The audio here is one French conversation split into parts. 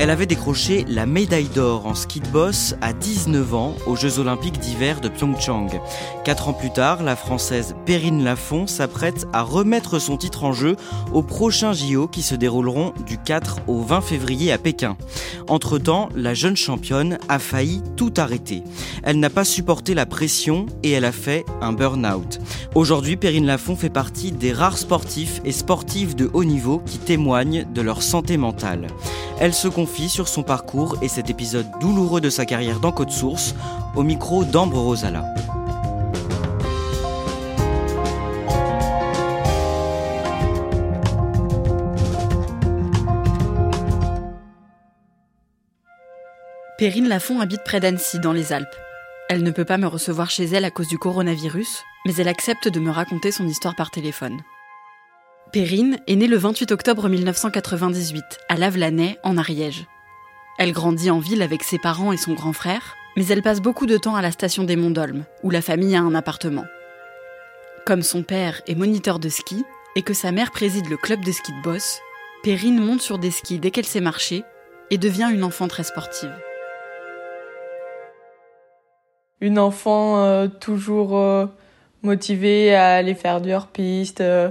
Elle avait décroché la médaille d'or en ski de boss à 19 ans aux Jeux Olympiques d'hiver de Pyeongchang. Quatre ans plus tard, la Française Perrine Lafont s'apprête à remettre son titre en jeu aux prochains JO qui se dérouleront du 4 au 20 février à Pékin. Entre-temps, la jeune championne a failli tout arrêter. Elle n'a pas supporté la pression et elle a fait un burn-out. Aujourd'hui, Perrine Lafont fait partie des rares sportifs et sportives de haut niveau qui témoignent de leur santé mentale. Sur son parcours et cet épisode douloureux de sa carrière dans Code Source au micro d'Ambre Rosala. Perrine Lafont habite près d'Annecy, dans les Alpes. Elle ne peut pas me recevoir chez elle à cause du coronavirus, mais elle accepte de me raconter son histoire par téléphone. Perrine est née le 28 octobre 1998 à Lavelanet, en Ariège. Elle grandit en ville avec ses parents et son grand frère, mais elle passe beaucoup de temps à la station des Monts d'Olme, où la famille a un appartement. Comme son père est moniteur de ski et que sa mère préside le club de ski de Boss, Perrine monte sur des skis dès qu'elle sait marcher et devient une enfant très sportive. Une enfant euh, toujours euh, motivée à aller faire du hors-piste. euh,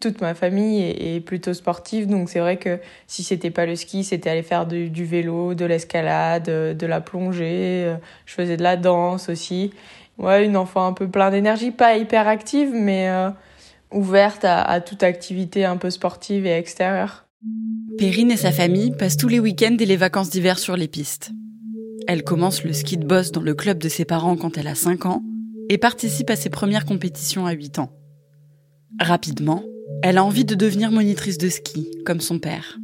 toute ma famille est, plutôt sportive, donc c'est vrai que si c'était pas le ski, c'était aller faire du, du vélo, de l'escalade, euh, de la plongée. euh, Je faisais de la danse aussi. Ouais, une enfant un peu plein d'énergie, pas hyper active, mais euh, ouverte à, à toute activité un peu sportive et extérieure. Perrine et sa famille passent tous les week-ends et les vacances d'hiver sur les pistes. Elle commence le ski de boss dans le club de ses parents quand elle a 5 ans et participe à ses premières compétitions à 8 ans. Rapidement, elle a envie de devenir monitrice de ski, comme son père.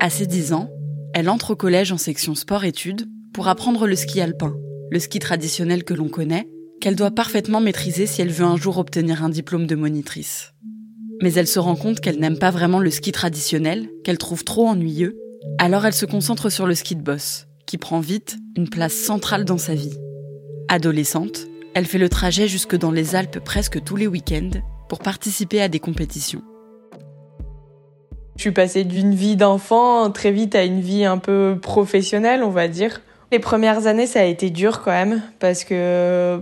À ses 10 ans, elle entre au collège en section sport-études pour apprendre le ski alpin, le ski traditionnel que l'on connaît, qu'elle doit parfaitement maîtriser si elle veut un jour obtenir un diplôme de monitrice. Mais elle se rend compte qu'elle n'aime pas vraiment le ski traditionnel, qu'elle trouve trop ennuyeux, alors elle se concentre sur le ski de boss, qui prend vite une place centrale dans sa vie. Adolescente, elle fait le trajet jusque dans les Alpes presque tous les week-ends pour participer à des compétitions. Je suis passée d'une vie d'enfant très vite à une vie un peu professionnelle, on va dire. Les premières années, ça a été dur quand même, parce que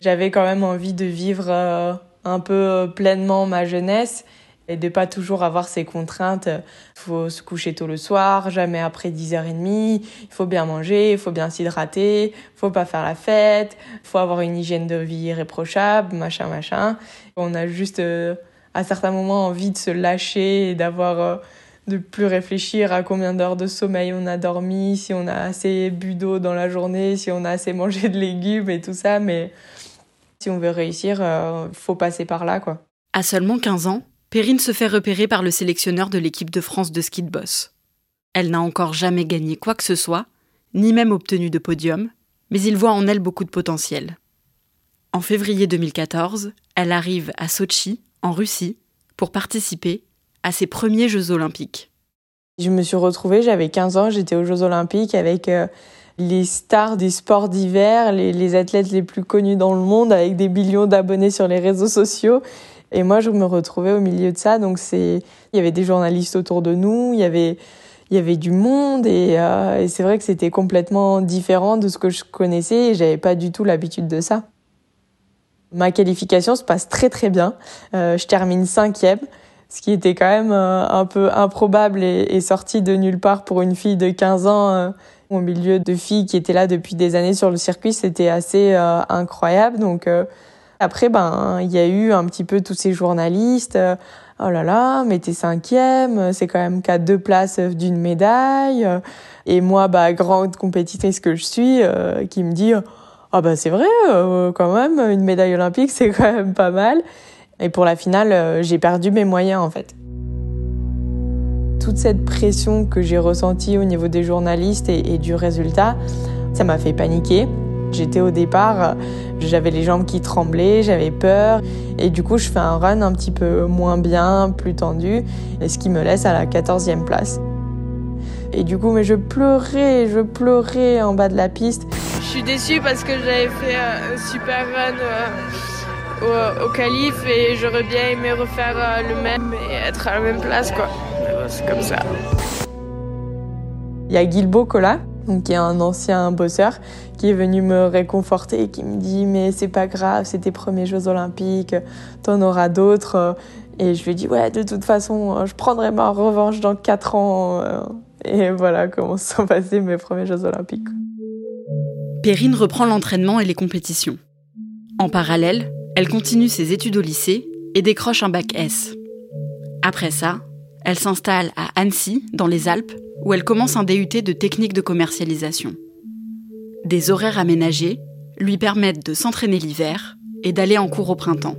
j'avais quand même envie de vivre euh, un peu pleinement ma jeunesse et de pas toujours avoir ces contraintes. Il faut se coucher tôt le soir, jamais après 10h30, il faut bien manger, il faut bien s'hydrater, faut pas faire la fête, faut avoir une hygiène de vie irréprochable, machin, machin. On a juste, euh, à certains moments, envie de se lâcher et d'avoir, euh, de plus réfléchir à combien d'heures de sommeil on a dormi, si on a assez bu d'eau dans la journée, si on a assez mangé de légumes et tout ça. Mais si on veut réussir, il faut passer par là, quoi. À seulement 15 ans, Perrine se fait repérer par le sélectionneur de l'équipe de France de ski de boss. Elle n'a encore jamais gagné quoi que ce soit, ni même obtenu de podium, mais il voit en elle beaucoup de potentiel. En février 2014, elle arrive à Sochi, en Russie, pour participer à ses premiers Jeux olympiques. Je me suis retrouvée, j'avais 15 ans, j'étais aux Jeux olympiques avec euh, les stars des sports d'hiver, les, les athlètes les plus connus dans le monde, avec des millions d'abonnés sur les réseaux sociaux. Et moi, je me retrouvais au milieu de ça. Donc, c'est, il y avait des journalistes autour de nous, il y avait, il y avait du monde et, euh, c'est vrai que c'était complètement différent de ce que je connaissais et j'avais pas du tout l'habitude de ça. Ma qualification se passe très très bien. Euh, je termine cinquième, ce qui était quand même euh, un peu improbable et, et, sorti de nulle part pour une fille de 15 ans au milieu de filles qui étaient là depuis des années sur le circuit. C'était assez incroyable. Donc après, ben il y a eu un petit peu tous ces journalistes oh là là, mais t'es cinquième, c'est quand même qu'à deux places d'une médaille. Et moi, bah, grande compétitrice que je suis, euh, qui me dit, ah bah c'est vrai, euh, quand même, une médaille olympique, c'est quand même pas mal. Et pour la finale, euh, j'ai perdu mes moyens en fait. Toute cette pression que j'ai ressentie au niveau des journalistes et du résultat, ça m'a fait paniquer. J'étais au départ, j'avais les jambes qui tremblaient, j'avais peur. Et du coup, je fais un run un petit peu moins bien, plus tendu, et ce qui me laisse à la 14e place. Et du coup, mais je pleurais, je pleurais en bas de la piste. Je suis déçue parce que j'avais fait un super run au, au qualif et j'aurais bien aimé refaire le même et être à la même place, quoi. C'est comme ça. Il y a Guilbeault Cola, qui est un ancien bosseur, qui est venu me réconforter et qui me dit mais c'est pas grave, c'est tes premiers Jeux Olympiques, t'en auras d'autres. Et je lui ai dit ouais de toute façon je prendrai ma revanche dans 4 ans. Et voilà comment se sont passés mes premiers Jeux Olympiques. Perrine reprend l'entraînement et les compétitions. En parallèle, elle continue ses études au lycée et décroche un bac S. Après ça, elle s'installe à Annecy, dans les Alpes, où elle commence un DUT de technique de commercialisation. Des horaires aménagés lui permettent de s'entraîner l'hiver et d'aller en cours au printemps.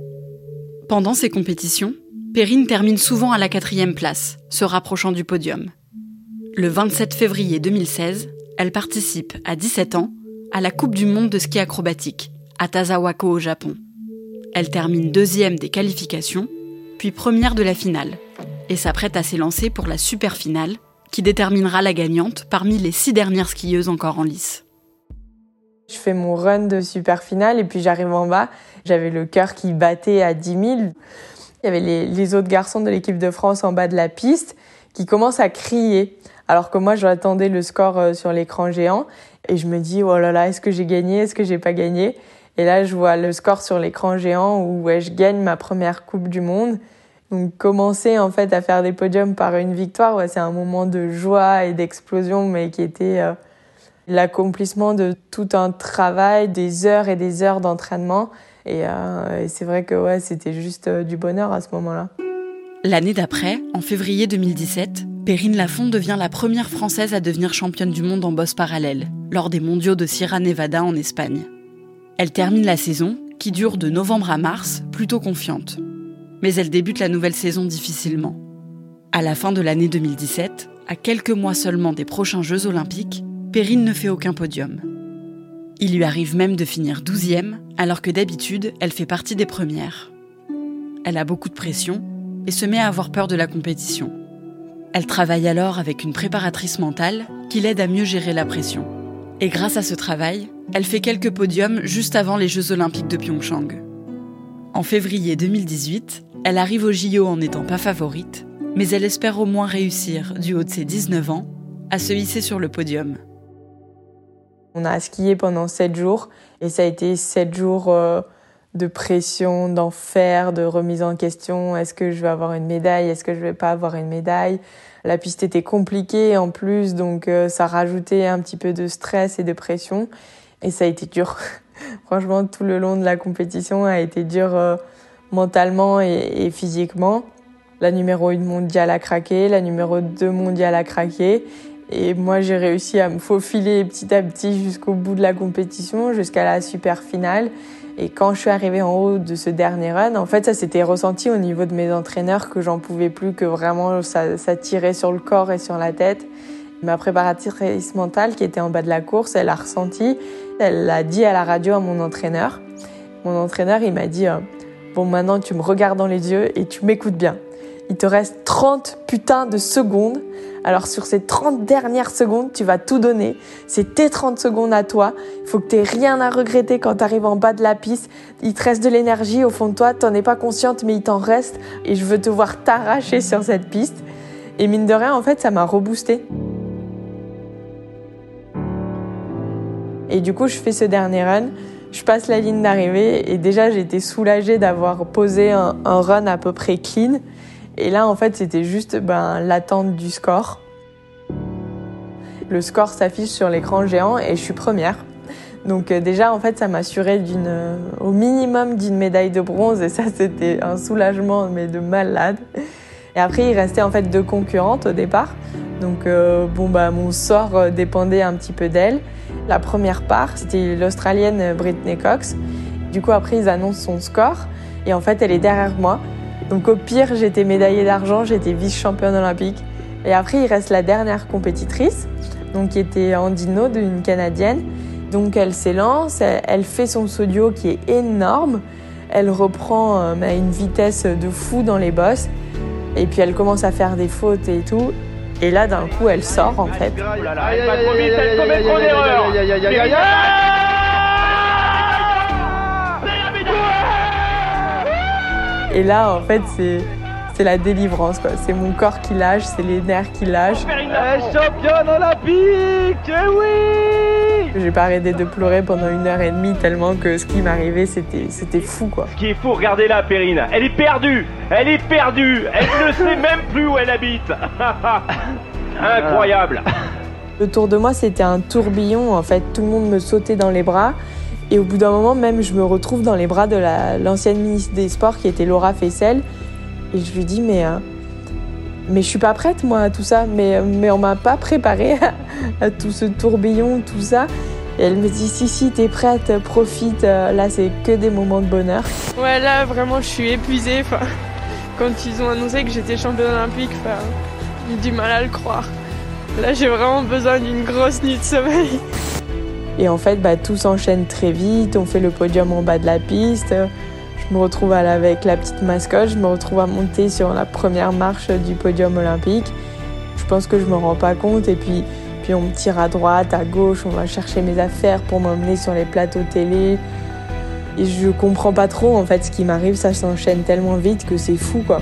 Pendant ces compétitions, Perrine termine souvent à la quatrième place, se rapprochant du podium. Le 27 février 2016, elle participe à 17 ans à la Coupe du monde de ski acrobatique à Tazawako au Japon. Elle termine deuxième des qualifications, puis première de la finale, et s'apprête à s'élancer pour la super finale qui déterminera la gagnante parmi les six dernières skieuses encore en lice. Je fais mon run de super finale et puis j'arrive en bas. J'avais le cœur qui battait à 10 000. Il y avait les, autres garçons de l'équipe de France en bas de la piste qui commencent à crier. Alors que moi, j'attendais le score euh, sur l'écran géant et je me dis, oh là là, est-ce que j'ai gagné? Est-ce que j'ai pas gagné? Et là, je vois le score sur l'écran géant où je gagne ma première Coupe du Monde. Donc commencer en fait à faire des podiums par une victoire, c'est un moment de joie et d'explosion, mais qui était euh, l'accomplissement de tout un travail, des heures et des heures d'entraînement. Et, euh, c'est vrai que ouais, c'était juste euh, du bonheur à ce moment-là. L'année d'après, en février 2017, Perrine Lafont devient la première Française à devenir championne du monde en bosse parallèle, lors des mondiaux de Sierra Nevada en Espagne. Elle termine la saison, qui dure de novembre à mars, plutôt confiante. Mais elle débute la nouvelle saison difficilement. À la fin de l'année 2017, à quelques mois seulement des prochains Jeux olympiques, Perrine ne fait aucun podium. Il lui arrive même de finir 12e, alors que d'habitude, elle fait partie des premières. Elle a beaucoup de pression et se met à avoir peur de la compétition. Elle travaille alors avec une préparatrice mentale qui l'aide à mieux gérer la pression. Et grâce à ce travail, elle fait quelques podiums juste avant les Jeux olympiques de Pyeongchang. En février 2018, elle arrive au JO en n'étant pas favorite, mais elle espère au moins réussir, du haut de ses 19 ans, à se hisser sur le podium. On a skié pendant 7 jours et ça a été 7 jours de pression, d'enfer, de remise en question. Est-ce que je vais avoir une médaille? Est-ce que je vais pas avoir une médaille? La piste était compliquée en plus, donc ça rajoutait un petit peu de stress et de pression. Et ça a été dur. Franchement, tout le long de la compétition a été dur euh, mentalement et, physiquement. La numéro 1 mondiale a craqué, la numéro 2 mondiale a craqué. Et moi, j'ai réussi à me faufiler petit à petit jusqu'au bout de la compétition, jusqu'à la super finale. Et quand je suis arrivée en haut de ce dernier run, en fait, ça s'était ressenti au niveau de mes entraîneurs que j'en pouvais plus, que vraiment ça, ça tirait sur le corps et sur la tête. Ma préparatrice mentale qui était en bas de la course, elle a ressenti, elle l'a dit à la radio à mon entraîneur. Mon entraîneur, il m'a dit Bon, maintenant, tu me regardes dans les yeux et tu m'écoutes bien. Il te reste 30 putains de secondes. Alors sur ces 30 dernières secondes, tu vas tout donner. C'est tes 30 secondes à toi. Il faut que tu rien à regretter quand tu arrives en bas de la piste. Il te reste de l'énergie au fond de toi. T'en es pas consciente, mais il t'en reste. Et je veux te voir t'arracher sur cette piste. Et mine de rien, en fait, ça m'a reboosté. Et du coup, je fais ce dernier run. Je passe la ligne d'arrivée et déjà j'étais soulagée d'avoir posé un, run à peu près clean. Et là, en fait, c'était juste ben, l'attente du score. Le score s'affiche sur l'écran géant et je suis première. Donc euh, déjà, en fait, ça m'assurait euh, au minimum d'une médaille de bronze et ça, c'était un soulagement, mais de malade. Et après, il restait en fait deux concurrentes au départ. Donc euh, bon, bah, mon sort dépendait un petit peu d'elle. La première part, c'était l'Australienne Britney Cox. Du coup, après, ils annoncent son score et en fait, elle est derrière moi. Donc au pire, j'étais médaillée d'argent, j'étais vice-championne olympique. Et après, il reste la dernière compétitrice, donc qui était Andino, une Canadienne. Donc elle s'élance, elle fait son sodio qui est énorme, elle reprend euh, à une vitesse de fou dans les bosses, et puis elle commence à faire des fautes et tout. Et là, d'un coup, elle sort en fait. Et là, en fait, c'est la délivrance quoi. C'est mon corps qui lâche, c'est les nerfs qui lâchent. championne olympique, eh oui J'ai pas arrêté de pleurer pendant une heure et demie tellement que ce qui m'arrivait c'était c'était fou quoi. Ce qui est fou, regardez la Perrine, elle est perdue, elle est perdue, elle ne sait même plus où elle habite. Incroyable. Le tour de moi c'était un tourbillon en fait, tout le monde me sautait dans les bras. Et au bout d'un moment, même, je me retrouve dans les bras de l'ancienne ministre des Sports qui était Laura Fessel. Et je lui dis, mais, euh, mais je suis pas prête, moi, à tout ça. Mais, mais on m'a pas préparé à, tout ce tourbillon, tout ça. Et elle me dit, si, si, t'es prête, profite. Là, c'est que des moments de bonheur. Ouais, là, vraiment, je suis épuisée. Enfin, quand ils ont annoncé que j'étais championne olympique, enfin, j'ai du mal à le croire. Là, j'ai vraiment besoin d'une grosse nuit de sommeil. Et en fait, bah, tout s'enchaîne très vite. On fait le podium en bas de la piste. Je me retrouve avec la petite mascotte, je me retrouve à monter sur la première marche du podium olympique. Je pense que je me rends pas compte et puis, puis on me tire à droite, à gauche, on va chercher mes affaires pour m'emmener sur les plateaux télé. Et je comprends pas trop en fait ce qui m'arrive, ça s'enchaîne tellement vite que c'est fou quoi.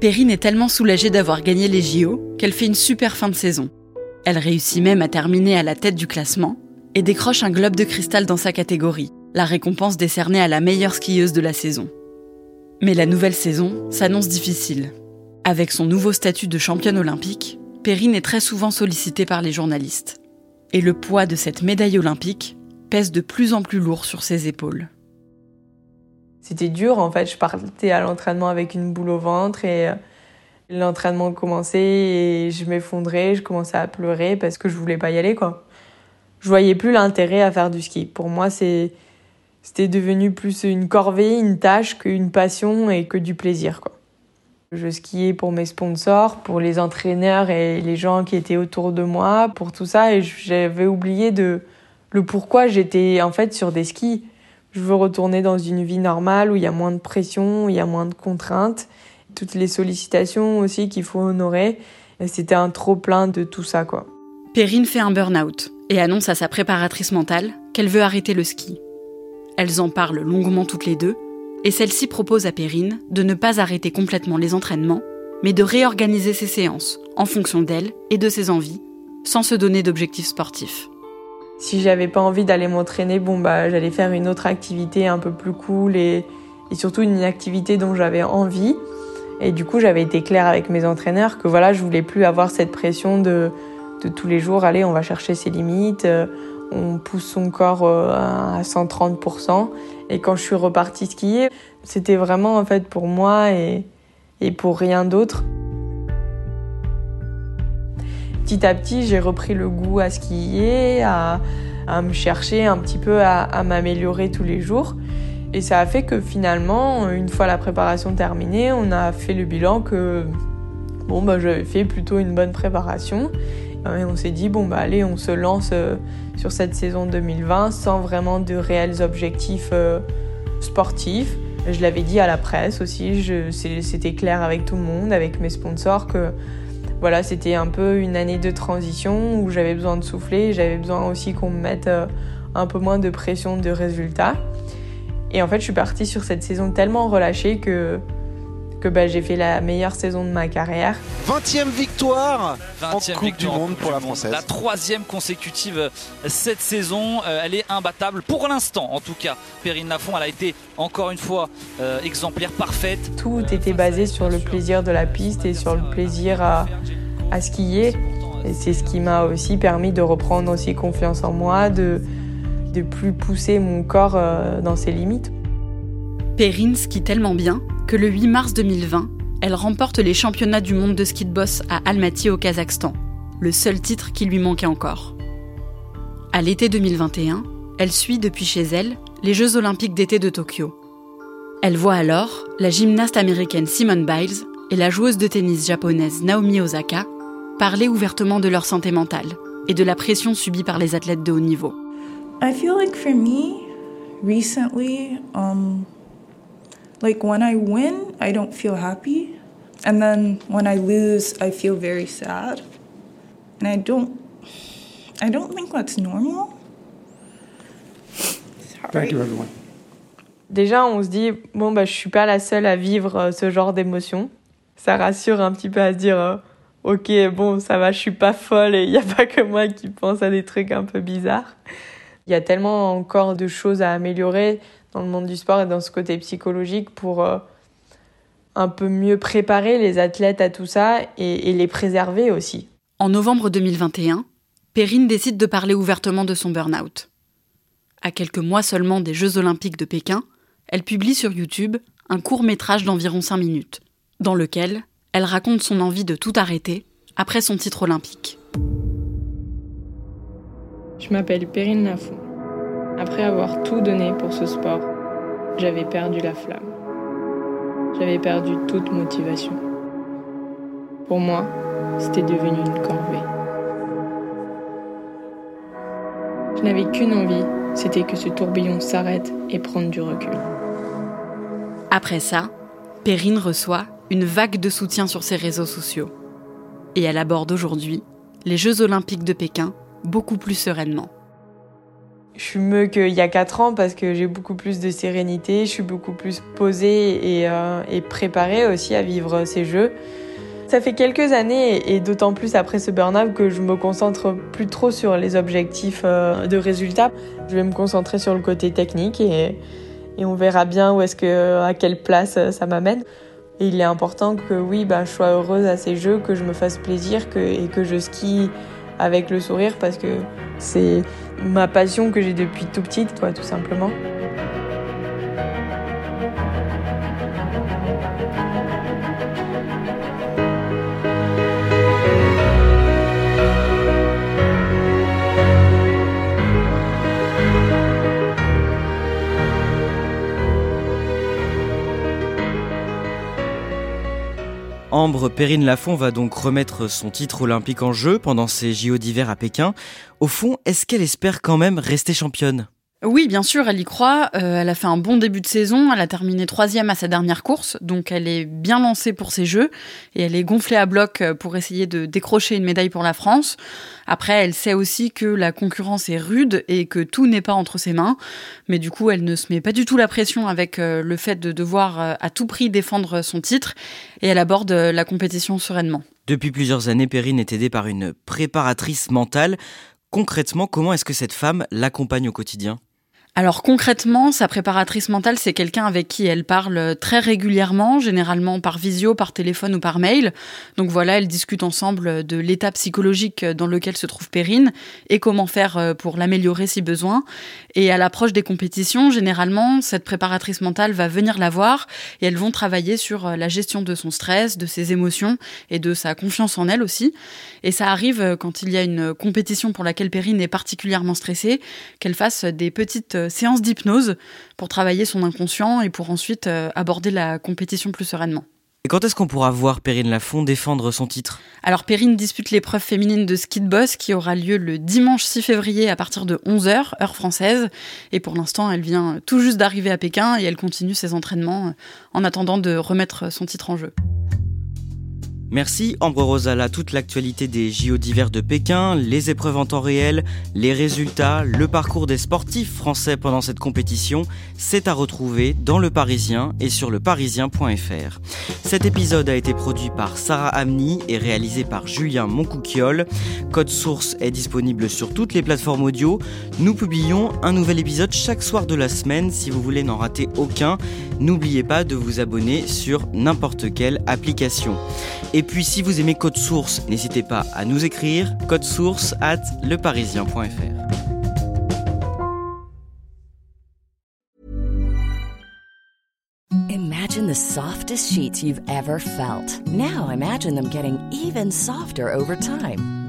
Perrine est tellement soulagée d'avoir gagné les JO qu'elle fait une super fin de saison. Elle réussit même à terminer à la tête du classement et décroche un globe de cristal dans sa catégorie la récompense décernée à la meilleure skieuse de la saison. Mais la nouvelle saison s'annonce difficile. Avec son nouveau statut de championne olympique, Perrine est très souvent sollicitée par les journalistes. Et le poids de cette médaille olympique pèse de plus en plus lourd sur ses épaules. C'était dur en fait, je partais à l'entraînement avec une boule au ventre et euh, l'entraînement commençait et je m'effondrais, je commençais à pleurer parce que je voulais pas y aller quoi. Je voyais plus l'intérêt à faire du ski. Pour moi, c'est c'était devenu plus une corvée, une tâche qu'une passion et que du plaisir. Quoi. Je skiais pour mes sponsors, pour les entraîneurs et les gens qui étaient autour de moi, pour tout ça. Et j'avais oublié de le pourquoi j'étais en fait sur des skis. Je veux retourner dans une vie normale où il y a moins de pression, où il y a moins de contraintes, toutes les sollicitations aussi qu'il faut honorer. C'était un trop plein de tout ça, quoi. Perrine fait un burn-out et annonce à sa préparatrice mentale qu'elle veut arrêter le ski. Elles en parlent longuement toutes les deux, et celle-ci propose à Perrine de ne pas arrêter complètement les entraînements, mais de réorganiser ses séances en fonction d'elle et de ses envies, sans se donner d'objectifs sportifs. Si j'avais pas envie d'aller m'entraîner, bon bah j'allais faire une autre activité un peu plus cool et, surtout une activité dont j'avais envie. Et du coup, j'avais été claire avec mes entraîneurs que voilà, je voulais plus avoir cette pression de, de tous les jours, allez, on va chercher ses limites, euh, on pousse son corps euh, à 130%. Et quand je suis repartie skier, c'était vraiment en fait pour moi et, et pour rien d'autre. Petit à petit, j'ai repris le goût à skier, à, me chercher un petit peu à, à m'améliorer tous les jours. Et ça a fait que finalement, une fois la préparation terminée, on a fait le bilan que bon, bah, j'avais fait plutôt une bonne préparation. Et on s'est dit, bon, bah allez, on se lance euh, sur cette saison 2020 sans vraiment de réels objectifs euh, sportifs. Je l'avais dit à la presse aussi, c'était clair avec tout le monde, avec mes sponsors, que voilà, c'était un peu une année de transition où j'avais besoin de souffler, j'avais besoin aussi qu'on me mette euh, un peu moins de pression de résultats. Et en fait, je suis partie sur cette saison tellement relâchée que, que bah, j'ai fait la meilleure saison de ma carrière. 20e victoire 20e en Coupe victoire du Monde Coupe pour du la. Française. La troisième consécutive euh, cette saison. Euh, elle est imbattable pour l'instant, en tout cas. Perrine Lafont, elle a été encore une fois euh, exemplaire parfaite. Tout était basé sur le plaisir de la piste et sur le plaisir à, à skier. Et c'est ce qui m'a aussi permis de reprendre aussi confiance en moi, de de plus pousser mon corps dans ses limites. Perrine skie tellement bien que le 8 mars 2020, elle remporte les championnats du monde de ski de boss à Almaty au Kazakhstan, le seul titre qui lui manquait encore. À l'été 2021, elle suit depuis chez elle les Jeux olympiques d'été de Tokyo. Elle voit alors la gymnaste américaine Simone Biles et la joueuse de tennis japonaise Naomi Osaka parler ouvertement de leur santé mentale et de la pression subie par les athlètes de haut niveau. Um, like when I win, I don't feel happy. And then when I lose, I feel very sad. And I don't, I don't think that's normal. Thank you, everyone. Déjà, on se dit, bon, bah, je suis pas la seule à vivre euh, ce genre d'émotion. Ça rassure un petit peu à se dire, euh, ok, bon, ça va, je suis pas folle et il n'y a pas que moi qui pense à des trucs un peu bizarres. Il y a tellement encore de choses à améliorer dans le monde du sport et dans ce côté psychologique pour euh, un peu mieux préparer les athlètes à tout ça et, et les préserver aussi. En novembre 2021, Perrine décide de parler ouvertement de son burn-out. À quelques mois seulement des Jeux olympiques de Pékin, elle publie sur YouTube un court métrage d'environ 5 minutes, dans lequel elle raconte son envie de tout arrêter après son titre olympique. Je m'appelle Perrine Lafont. Après avoir tout donné pour ce sport, j'avais perdu la flamme. J'avais perdu toute motivation. Pour moi, c'était devenu une corvée. Je n'avais qu'une envie, c'était que ce tourbillon s'arrête et prenne du recul. Après ça, Perrine reçoit une vague de soutien sur ses réseaux sociaux. Et elle aborde aujourd'hui les Jeux olympiques de Pékin beaucoup plus sereinement. Je suis mieux qu'il y a 4 ans parce que j'ai beaucoup plus de sérénité, je suis beaucoup plus posée et, euh, et préparée aussi à vivre ces Jeux. Ça fait quelques années, et d'autant plus après ce burn-out, que je me concentre plus trop sur les objectifs euh, de résultats. Je vais me concentrer sur le côté technique et, on verra bien où est-ce que, à quelle place euh, ça m'amène. Et il est important que oui, bah, je sois heureuse à ces jeux, que je me fasse plaisir que, et que je skie avec le sourire parce que c'est ma passion que j'ai depuis tout petite, quoi, tout simplement. Ambre Perrine Lafont va donc remettre son titre olympique en jeu pendant ses JO d'hiver à Pékin. Au fond, est-ce qu'elle espère quand même rester championne? Oui, bien sûr, elle y croit. Euh, elle a fait un bon début de saison. Elle a terminé troisième à sa dernière course, donc elle est bien lancée pour ses Jeux et elle est gonflée à bloc pour essayer de décrocher une médaille pour la France. Après, elle sait aussi que la concurrence est rude et que tout n'est pas entre ses mains, mais du coup, elle ne se met pas du tout la pression avec euh, le fait de devoir euh, à tout prix défendre son titre et elle aborde euh, la compétition sereinement. Depuis plusieurs années, Perrine est aidée par une préparatrice mentale. Concrètement, comment est-ce que cette femme l'accompagne au quotidien? Alors concrètement, sa préparatrice mentale, c'est quelqu'un avec qui elle parle très régulièrement, généralement par visio, par téléphone ou par mail. Donc voilà, elles discutent ensemble de l'état psychologique dans lequel se trouve Perrine et comment faire pour l'améliorer si besoin. Et à l'approche des compétitions, généralement, cette préparatrice mentale va venir la voir et elles vont travailler sur la gestion de son stress, de ses émotions et de sa confiance en elle aussi. Et ça arrive quand il y a une compétition pour laquelle Perrine est particulièrement stressée, qu'elle fasse des petites séances d'hypnose pour travailler son inconscient et pour ensuite aborder la compétition plus sereinement. Et quand est-ce qu'on pourra voir Perrine Lafont défendre son titre? Alors Perrine dispute l'épreuve féminine de ski de boss qui aura lieu le dimanche 6 février à partir de 11h, heure française. Et pour l'instant, elle vient tout juste d'arriver à Pékin et elle continue ses entraînements en attendant de remettre son titre en jeu. Merci Ambre Rosala, toute l'actualité des JO d'hiver de Pékin, les épreuves en temps réel, les résultats, le parcours des sportifs français pendant cette compétition, c'est à retrouver dans Le Parisien et sur leparisien.fr. Cet épisode a été produit par Sarah Amni et réalisé par Julien Moncouquiole. Code Source est disponible sur toutes les plateformes audio. Nous publions un nouvel épisode chaque soir de la semaine. Si vous voulez n'en rater aucun, n'oubliez pas de vous abonner sur n'importe quelle application. Puis si vous aimez Code Source, n'hésitez pas à nous écrire code source at leparisien.fr. Imagine the softest sheets you've ever felt. Now imagine them getting even softer over time.